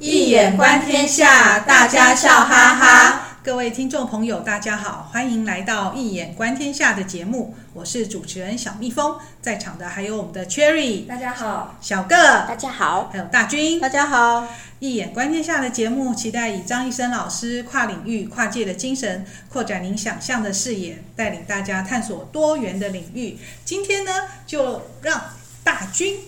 易眼观天下，大家笑哈哈。各位听众朋友，大家好，欢迎来到《一眼观天下》的节目，我是主持人小蜜蜂，在场的还有我们的 Cherry，大家好；小个，大家好；还有大军，大家好。《一眼观天下》的节目，期待以张医生老师跨领域、跨界的精神，扩展您想象的视野，带领大家探索多元的领域。今天呢，就让大军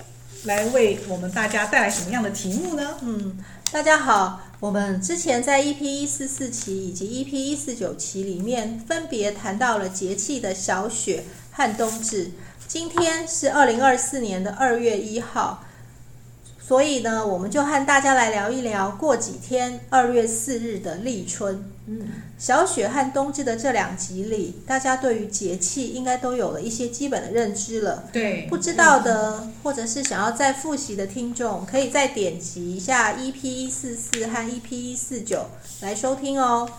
来为我们大家带来什么样的题目呢？嗯，大家好。我们之前在 EP 一四四期以及 EP 一四九期里面，分别谈到了节气的小雪和冬至。今天是二零二四年的二月一号。所以呢，我们就和大家来聊一聊过几天二月四日的立春。嗯，小雪和冬至的这两集里，大家对于节气应该都有了一些基本的认知了。对，不知道的或者是想要再复习的听众，可以再点击一下 EP 一四四和 EP 一四九来收听哦。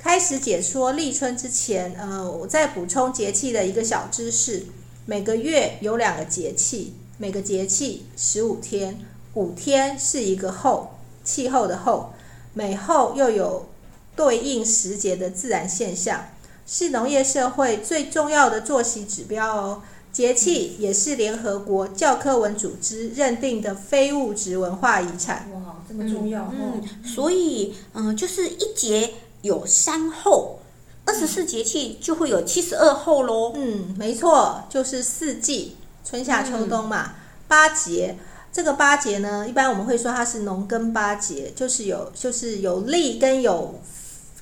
开始解说立春之前，呃，我再补充节气的一个小知识：每个月有两个节气，每个节气十五天。五天是一个候，气候的候，每候又有对应时节的自然现象，是农业社会最重要的作息指标哦。节气也是联合国教科文组织认定的非物质文化遗产。哇，这么重要！嗯，嗯，所以嗯，就是一节有三候，二十四节气就会有七十二候喽。嗯，没错，就是四季，春夏秋冬嘛，八节。这个八节呢，一般我们会说它是农耕八节，就是有就是有立跟有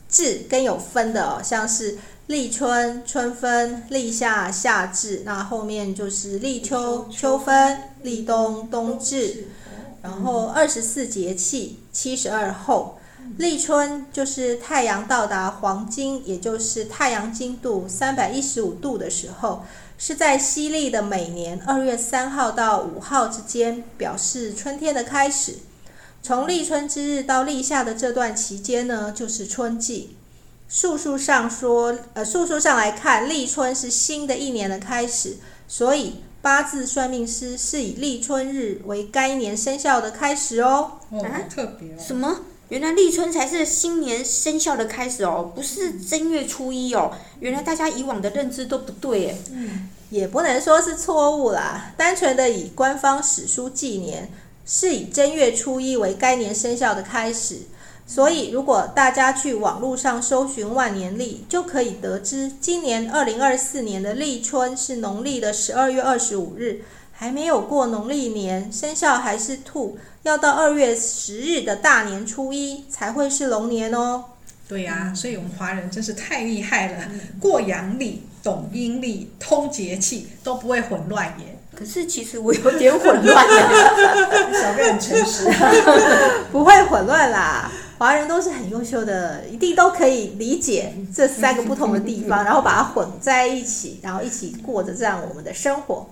至跟有分的哦，像是立春、春分、立夏、夏至，那后面就是立秋、秋分、立冬、冬至，然后二十四节气七十二候，立春就是太阳到达黄金，也就是太阳经度三百一十五度的时候。是在西历的每年二月三号到五号之间，表示春天的开始。从立春之日到立夏的这段期间呢，就是春季。数数上说，呃，数数上来看，立春是新的一年的开始，所以八字算命师是以立春日为该年生肖的开始哦。哦，特别哦。什么？原来立春才是新年生肖的开始哦，不是正月初一哦。原来大家以往的认知都不对耶。嗯，也不能说是错误啦，单纯的以官方史书纪年，是以正月初一为该年生肖的开始。所以，如果大家去网络上搜寻万年历，就可以得知，今年二零二四年的立春是农历的十二月二十五日。还没有过农历年，生肖还是兔，要到二月十日的大年初一才会是龙年哦。对呀、啊，所以我们华人真是太厉害了，过阳历、懂阴历、通节气，都不会混乱耶。可是其实我有点混乱呀，小个很诚实，不会混乱啦。华人都是很优秀的，一定都可以理解这三个不同的地方，然后把它混在一起，然后一起过着这样我们的生活。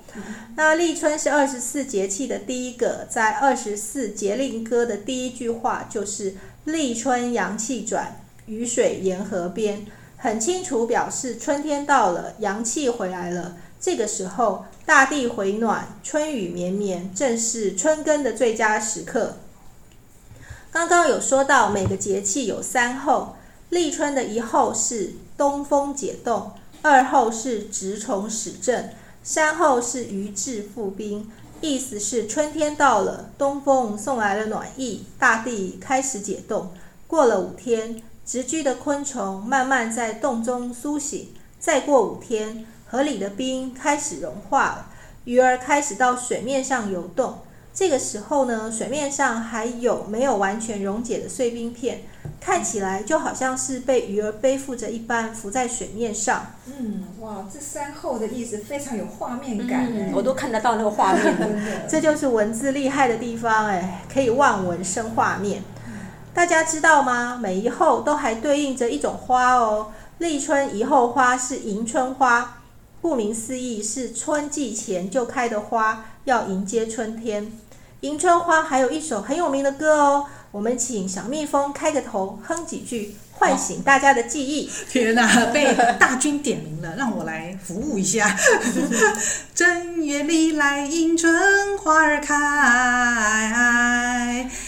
那立春是二十四节气的第一个，在二十四节令歌的第一句话就是“立春阳气转，雨水沿河边”，很清楚表示春天到了，阳气回来了。这个时候，大地回暖，春雨绵绵，正是春耕的最佳时刻。刚刚有说到每个节气有三候，立春的一候是东风解冻，二候是蛰虫始振，三候是鱼至复冰。意思是春天到了，东风送来了暖意，大地开始解冻。过了五天，直居的昆虫慢慢在洞中苏醒。再过五天，河里的冰开始融化了，鱼儿开始到水面上游动。这个时候呢，水面上还有没有完全溶解的碎冰片，看起来就好像是被鱼儿背负着一般浮在水面上。嗯，哇，这三后的意思非常有画面感，嗯，我都看得到那个画面。这就是文字厉害的地方，哎，可以望文生画面。大家知道吗？每一后都还对应着一种花哦。立春一后花是迎春花，顾名思义是春季前就开的花，要迎接春天。迎春花还有一首很有名的歌哦，我们请小蜜蜂开个头，哼几句，唤醒大家的记忆。天哪，被大军点名了，让我来服务一下。正月里来迎春花儿开，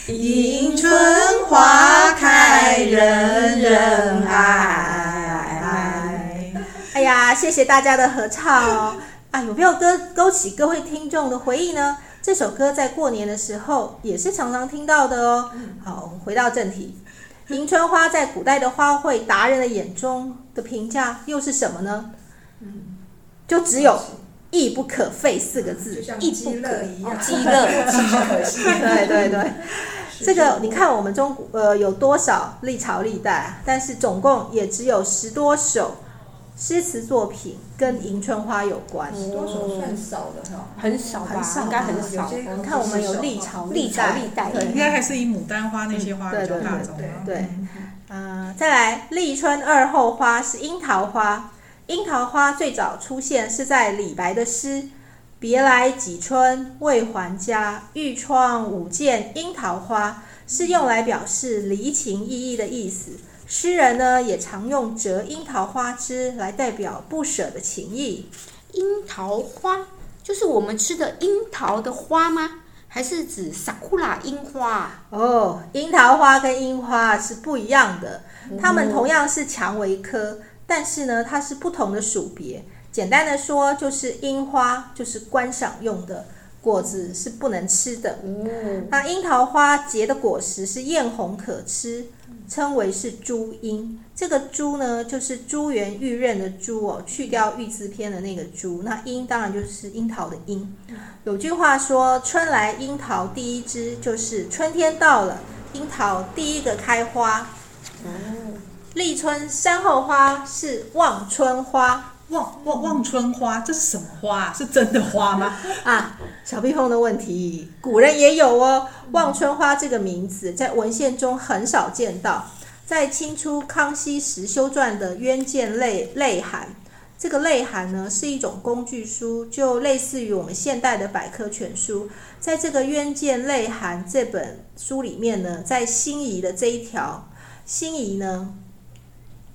迎春花开人人爱。哎呀，谢谢大家的合唱哦！啊，有没有歌勾起各位听众的回忆呢？这首歌在过年的时候也是常常听到的哦。好，我们回到正题，迎春花在古代的花卉达人的眼中的评价又是什么呢？就只有亦不可废四个字，亦不可一样，鸡肋，可惜。对对 对，这个你看我们中呃有多少历朝历代，但是总共也只有十多首。诗词作品跟迎春花有关，十多首算少的哈，很少吧，应该很少。你看我们有历朝历朝历代，应该还是以牡丹花那些花比较大众。对，嗯，再来立春二后花是樱桃花，樱桃花最早出现是在李白的诗“别来几春未还家，欲窗舞见樱桃花”，是用来表示离情依依的意思。诗人呢也常用折樱桃花枝来代表不舍的情谊。樱桃花就是我们吃的樱桃的花吗？还是指萨库拉樱花？哦，樱桃花跟樱花是不一样的，它们同样是蔷薇科，但是呢，它是不同的属别。简单的说，就是樱花就是观赏用的，果子是不能吃的。嗯，那樱桃花结的果实是艳红可吃。称为是朱樱，这个朱呢，就是珠圆玉润的珠哦，去掉玉字边的那个朱，那樱当然就是樱桃的樱。有句话说：“春来樱桃第一枝”，就是春天到了，樱桃第一个开花。哦，立春山后花是望春花，望望望春花，这是什么花？啊是真的花吗？啊，小蜜蜂的问题，古人也有哦。望春花这个名字在文献中很少见到，在清初康熙时修撰的《渊见类类函》，这个类函呢是一种工具书，就类似于我们现代的百科全书。在这个《渊见类函》这本书里面呢，在辛夷的这一条，辛夷呢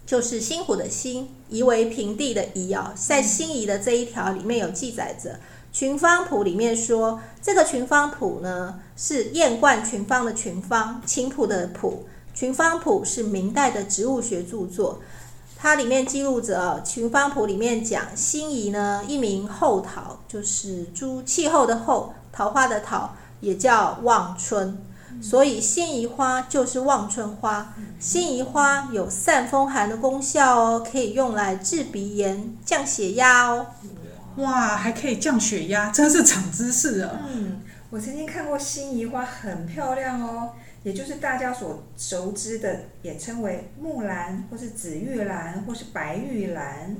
就是辛苦的辛，夷为平地的夷啊，在辛夷的这一条里面有记载着。群芳谱里面说，这个群芳谱呢是艳冠群芳的群芳，琴谱的谱。群芳谱是明代的植物学著作，它里面记录着群芳谱里面讲，辛夷呢一名后桃，就是诸气候的后，桃花的桃，也叫望春，所以辛夷花就是望春花。辛夷花有散风寒的功效哦，可以用来治鼻炎、降血压哦。哇，还可以降血压，真是长知识啊！嗯，我曾经看过辛夷花，很漂亮哦，也就是大家所熟知的，也称为木兰，或是紫玉兰，或是白玉兰。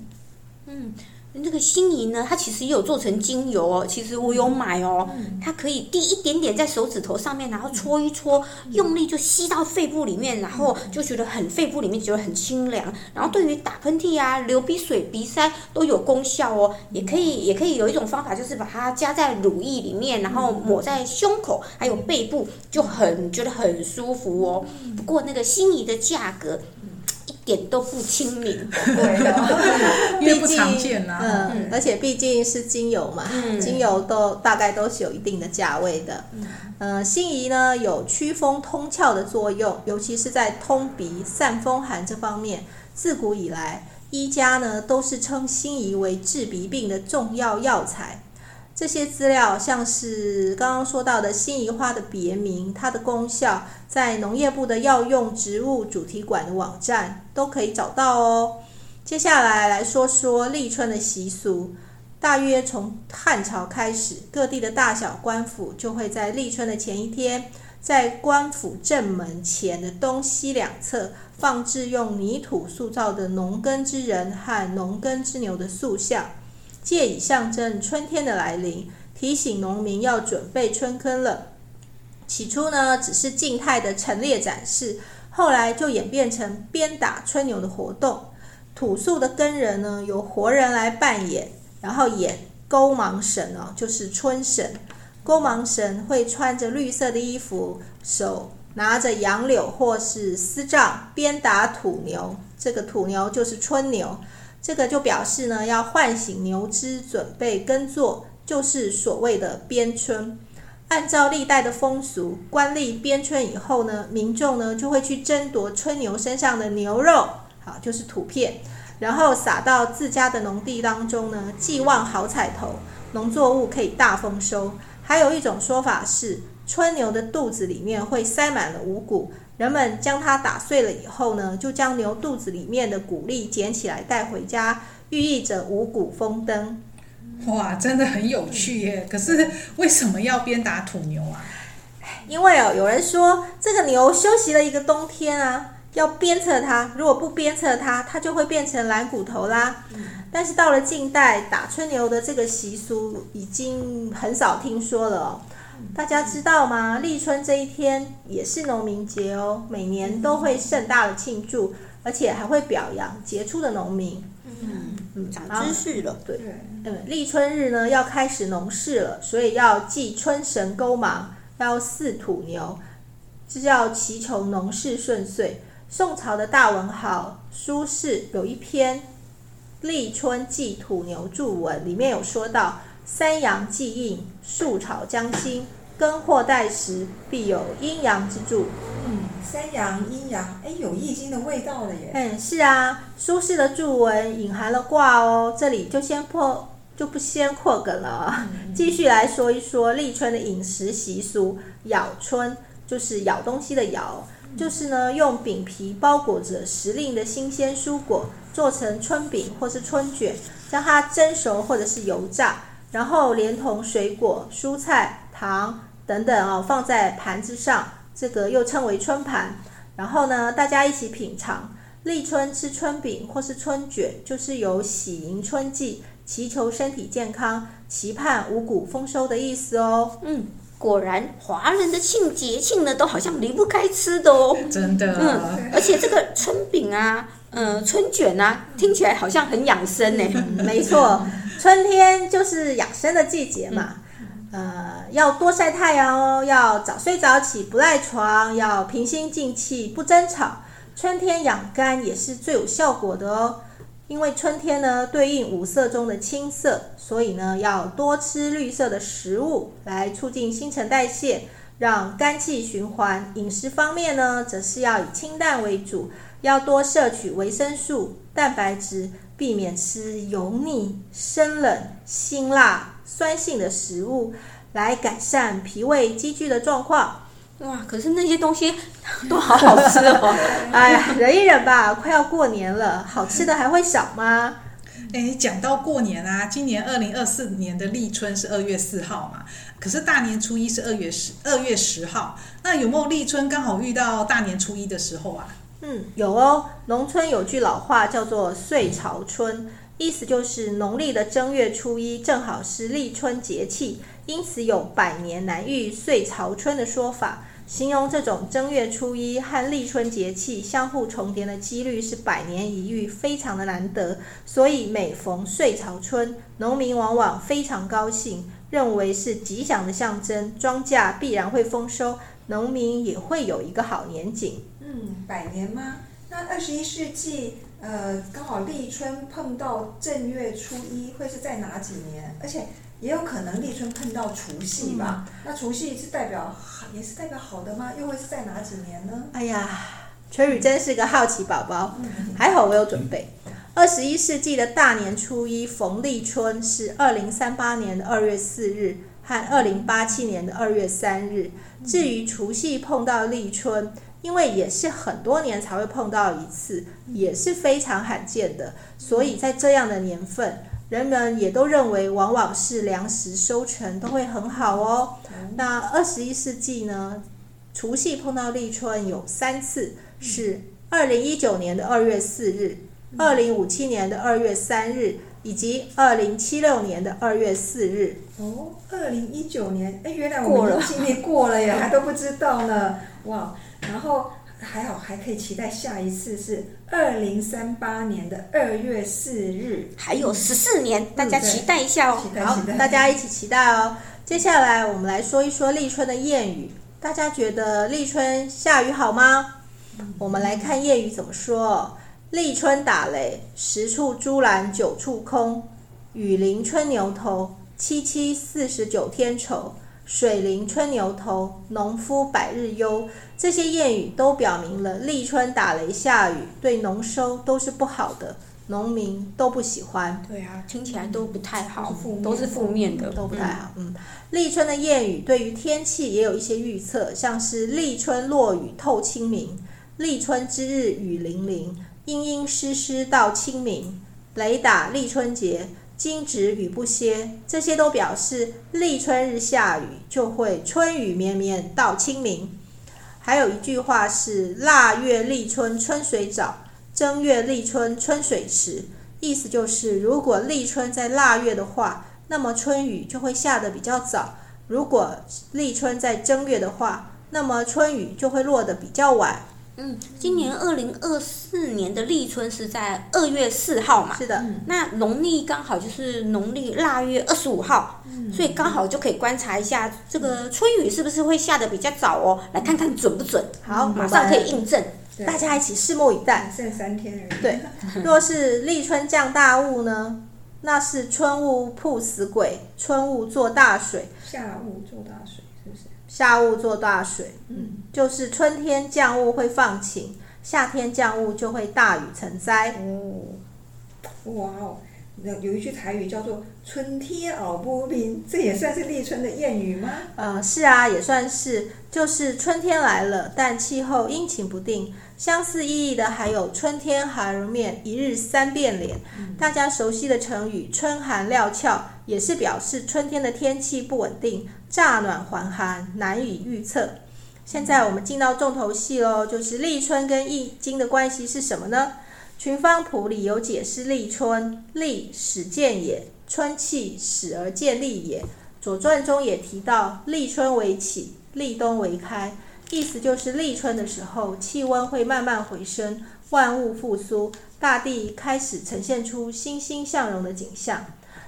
嗯。那个心仪呢，它其实也有做成精油哦。其实我有买哦，它可以滴一点点在手指头上面，然后搓一搓，用力就吸到肺部里面，然后就觉得很肺部里面觉得很清凉。然后对于打喷嚏啊、流鼻水、鼻塞都有功效哦。也可以，也可以有一种方法，就是把它加在乳液里面，然后抹在胸口还有背部，就很觉得很舒服哦。不过那个心仪的价格。点都不亲民，因为不常见呐。嗯，而且毕竟是精油嘛，嗯、精油都大概都是有一定的价位的。嗯，呃，辛夷呢有祛风通窍的作用，尤其是在通鼻、散风寒这方面。自古以来，医家呢都是称辛夷为治鼻病的重要药材。这些资料像是刚刚说到的辛夷花的别名，它的功效，在农业部的药用植物主题馆的网站都可以找到哦。接下来来说说立春的习俗，大约从汉朝开始，各地的大小官府就会在立春的前一天，在官府正门前的东西两侧放置用泥土塑造的农耕之人和农耕之牛的塑像。借以象征春天的来临，提醒农民要准备春耕了。起初呢，只是静态的陈列展示，后来就演变成鞭打春牛的活动。土塑的耕人呢，由活人来扮演，然后演勾芒神哦，就是春神。勾芒神会穿着绿色的衣服，手拿着杨柳或是丝杖，鞭打土牛。这个土牛就是春牛。这个就表示呢，要唤醒牛只，准备耕作，就是所谓的鞭春。按照历代的风俗，官吏鞭春以后呢，民众呢就会去争夺春牛身上的牛肉，好，就是土片，然后撒到自家的农地当中呢，寄望好彩头，农作物可以大丰收。还有一种说法是，春牛的肚子里面会塞满了五谷，人们将它打碎了以后呢，就将牛肚子里面的谷粒捡起来带回家，寓意着五谷丰登。哇，真的很有趣耶！可是为什么要鞭打土牛啊？因为哦，有人说这个牛休息了一个冬天啊，要鞭策它。如果不鞭策它，它就会变成懒骨头啦。但是到了近代，打春牛的这个习俗已经很少听说了哦。大家知道吗？立春这一天也是农民节哦，每年都会盛大的庆祝，而且还会表扬杰出的农民。嗯嗯，长知识了。对，嗯，立春日呢要开始农事了，所以要祭春神勾芒。要祀土牛，是要祈求农事顺遂。宋朝的大文豪苏轼有一篇《立春祭土牛注文》，里面有说到：“三阳既应，树草将兴，耕获待时，必有阴阳之助。”嗯，三阳阴阳，哎，有易经的味道了耶。嗯，是啊，苏轼的注文隐含了卦哦。这里就先破。就不先扩梗了，继续来说一说立春的饮食习俗。咬春就是咬东西的咬，就是呢用饼皮包裹着时令的新鲜蔬果，做成春饼或是春卷，将它蒸熟或者是油炸，然后连同水果、蔬菜、糖等等哦放在盘子上，这个又称为春盘。然后呢大家一起品尝。立春吃春饼或是春卷，就是有喜迎春季。祈求身体健康，期盼五谷丰收的意思哦。嗯，果然华人的庆节庆呢，都好像离不开吃的哦。真的。嗯，而且这个春饼啊，嗯、呃，春卷啊，听起来好像很养生呢。嗯、没错，春天就是养生的季节嘛。呃，要多晒太阳哦，要早睡早起，不赖床，要平心静气，不争吵。春天养肝也是最有效果的哦。因为春天呢，对应五色中的青色，所以呢，要多吃绿色的食物来促进新陈代谢，让肝气循环。饮食方面呢，则是要以清淡为主，要多摄取维生素、蛋白质，避免吃油腻、生冷、辛辣、酸性的食物，来改善脾胃积聚的状况。哇！可是那些东西都好好吃哦。哎呀，忍一忍吧，快要过年了，好吃的还会少吗？哎，讲到过年啊，今年二零二四年的立春是二月四号嘛，可是大年初一是二月十二月十号，那有没有立春刚好遇到大年初一的时候啊？嗯，有哦。农村有句老话叫做“岁朝春”，意思就是农历的正月初一正好是立春节气。因此有百年难遇岁朝春的说法，形容这种正月初一和立春节气相互重叠的几率是百年一遇，非常的难得。所以每逢岁朝春，农民往往非常高兴，认为是吉祥的象征，庄稼必然会丰收，农民也会有一个好年景。嗯，百年吗？那二十一世纪，呃，刚好立春碰到正月初一，会是在哪几年？而且。也有可能立春碰到除夕吧？嗯、那除夕是代表好，也是代表好的吗？又会是在哪几年呢？哎呀，春雨真是个好奇宝宝。还好我有准备。二十一世纪的大年初一逢立春是二零三八年的二月四日和二零八七年的二月三日。至于除夕碰到立春，因为也是很多年才会碰到一次，也是非常罕见的，所以在这样的年份。人们也都认为，往往是粮食收成都会很好哦。那二十一世纪呢？除夕碰到立春有三次，是二零一九年的二月四日、二零五七年的二月三日，以及二零七六年的二月四日。哦，二零一九年，哎，原来我们经历过了呀，还都不知道呢。哇，然后。还好，还可以期待下一次是二零三八年的二月四日，还有十四年，大家期待一下哦。好，大家一起期待哦。接下来我们来说一说立春的谚语，大家觉得立春下雨好吗？我们来看谚语怎么说：立春打雷，十处朱栏九处空；雨淋春牛头，七七四十九天愁。水淋春牛头，农夫百日忧。这些谚语都表明了立春打雷下雨对农收都是不好的，农民都不喜欢。对啊，听起来都不太好，嗯、都是负面的，都不太好。嗯，立春的谚语对于天气也有一些预测，像是立春落雨透清明，立春之日雨霖霖，阴阴湿湿到清明，雷打立春节，惊蛰雨不歇，这些都表示立春日下雨就会春雨绵绵到清明。还有一句话是“腊月立春春水早，正月立春春水迟”，意思就是如果立春在腊月的话，那么春雨就会下得比较早；如果立春在正月的话，那么春雨就会落得比较晚。嗯，今年二零二四年的立春是在二月四号嘛？是的，那农历刚好就是农历腊月二十五号，嗯，所以刚好就可以观察一下这个春雨是不是会下得比较早哦，来看看准不准。好，马上可以印证，大家一起拭目以待。剩三天而已。对，若是立春降大雾呢？那是春雾曝死鬼，春雾做大水，下雾做大水。下雾做大水，嗯，就是春天降雾会放晴，夏天降雾就会大雨成灾。哦，哇哦，有一句台语叫做“春天熬不冰”，这也算是立春的谚语吗？呃，是啊，也算是，就是春天来了，但气候阴晴不定。相似意义的还有“春天寒如面，一日三变脸”。大家熟悉的成语“春寒料峭”也是表示春天的天气不稳定。乍暖还寒，难以预测。现在我们进到重头戏喽，就是立春跟易经的关系是什么呢？群芳谱里有解释立春，立始见也，春气始而见立也。左传中也提到立春为起，立冬为开，意思就是立春的时候，气温会慢慢回升，万物复苏，大地开始呈现出欣欣向荣的景象。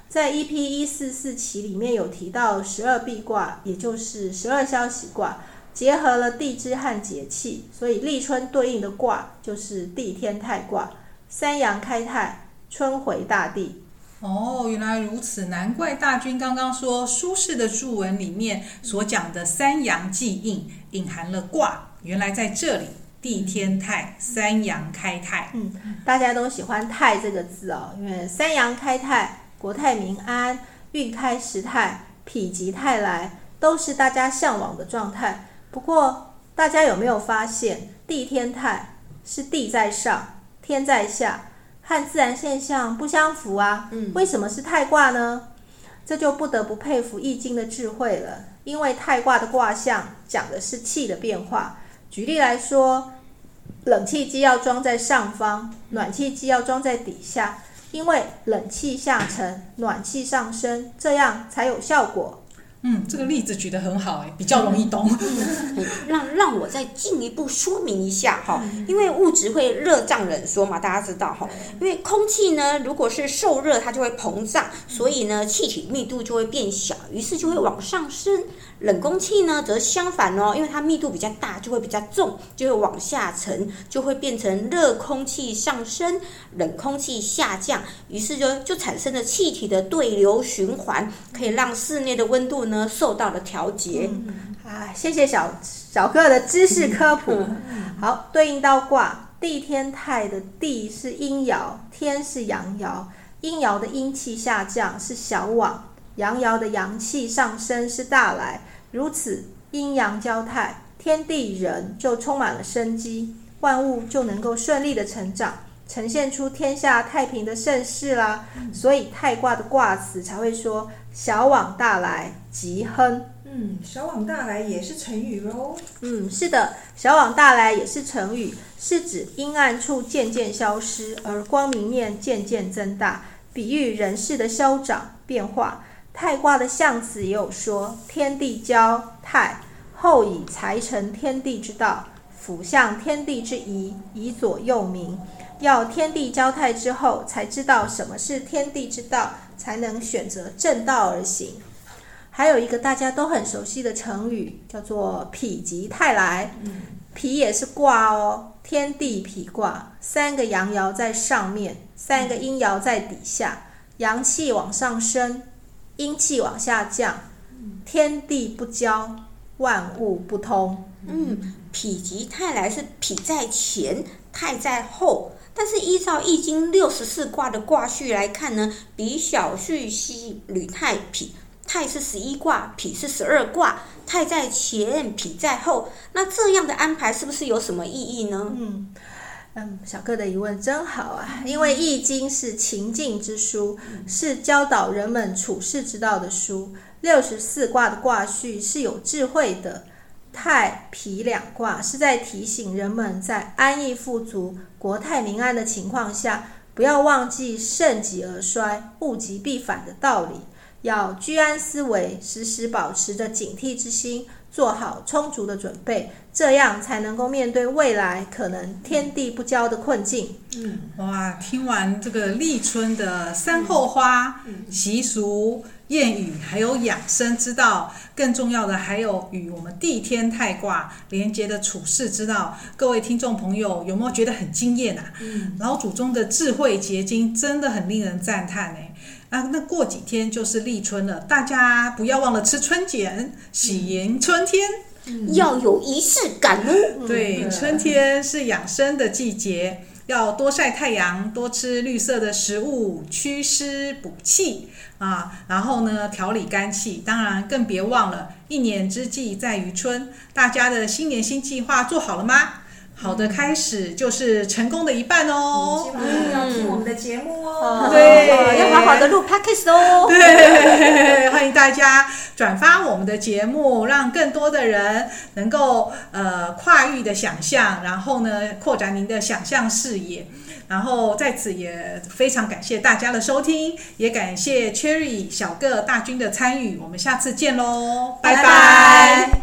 在 EP 一四四期里面有提到十二臂卦，也就是十二消息卦，结合了地支和节气，所以立春对应的卦就是地天泰卦，三阳开泰，春回大地。哦，原来如此，难怪大军刚刚说苏轼的注文里面所讲的三阳既应，隐含了卦，原来在这里，地天泰，三阳开泰。嗯，大家都喜欢泰这个字哦，因为三阳开泰。国泰民安、运开时泰、否极泰来，都是大家向往的状态。不过，大家有没有发现，地天泰是地在上，天在下，和自然现象不相符啊？嗯，为什么是泰卦呢？这就不得不佩服易经的智慧了。因为泰卦的卦象讲的是气的变化。举例来说，冷气机要装在上方，暖气机要装在底下。因为冷气下沉，暖气上升，这样才有效果。嗯，这个例子举得很好，哎，比较容易懂。嗯、让让我再进一步说明一下哈，因为物质会热胀冷缩嘛，大家知道哈。因为空气呢，如果是受热，它就会膨胀，所以呢，气体密度就会变小，于是就会往上升。冷空气呢，则相反哦，因为它密度比较大，就会比较重，就会往下沉，就会变成热空气上升，冷空气下降，于是就就产生了气体的对流循环，可以让室内的温度呢受到了调节。嗯、啊，谢谢小小哥的知识科普。好，对应到卦，地天泰的地是阴爻，天是阳爻，阴爻的阴气下降是小往。阳爻的阳气上升是大来，如此阴阳交泰，天地人就充满了生机，万物就能够顺利的成长，呈现出天下太平的盛世啦。所以太卦的卦辞才会说“小往大来，吉亨”。嗯，小往大来也是成语喽。嗯，是的，小往大来也是成语，是指阴暗处渐渐消失，而光明面渐渐增大，比喻人事的消长变化。泰卦的象辞也有说：“天地交泰，后以才成天地之道，辅相天地之宜，以左右民。要天地交泰之后，才知道什么是天地之道，才能选择正道而行。”还有一个大家都很熟悉的成语，叫做“否极泰来”。否也是卦哦，天地否卦，三个阳爻在上面，三个阴爻在底下，阳气往上升。阴气往下降，天地不交，万物不通。嗯，否极泰来是否在前，泰在后。但是依照《易经》六十四卦的卦序来看呢，比小畜西履太否，太是十一卦，否是十二卦，太在前，否在后。那这样的安排是不是有什么意义呢？嗯。嗯，小哥的疑问真好啊！因为《易经》是情境之书，是教导人们处世之道的书。六十四卦的卦序是有智慧的，太、皮两卦是在提醒人们，在安逸富足、国泰民安的情况下，不要忘记盛极而衰、物极必反的道理，要居安思危，时时保持着警惕之心。做好充足的准备，这样才能够面对未来可能天地不交的困境。嗯，哇，听完这个立春的三后花习俗、谚语，还有养生之道，更重要的还有与我们地天泰卦连接的处世之道。各位听众朋友，有没有觉得很惊艳啊？嗯，老祖宗的智慧结晶真的很令人赞叹呢。啊，那过几天就是立春了，大家不要忘了吃春卷，喜迎春天，嗯、要有仪式感哦。对，春天是养生的季节，要多晒太阳，多吃绿色的食物，祛湿补气啊。然后呢，调理肝气。当然，更别忘了，一年之计在于春。大家的新年新计划做好了吗？好的开始就是成功的一半哦。希望要听我们的节目哦。嗯、对，要好好的录 podcast 哦。对，欢迎大家转发我们的节目，让更多的人能够呃跨域的想象，然后呢扩展您的想象视野。然后在此也非常感谢大家的收听，也感谢 Cherry 小个大军的参与。我们下次见喽，拜拜。拜拜。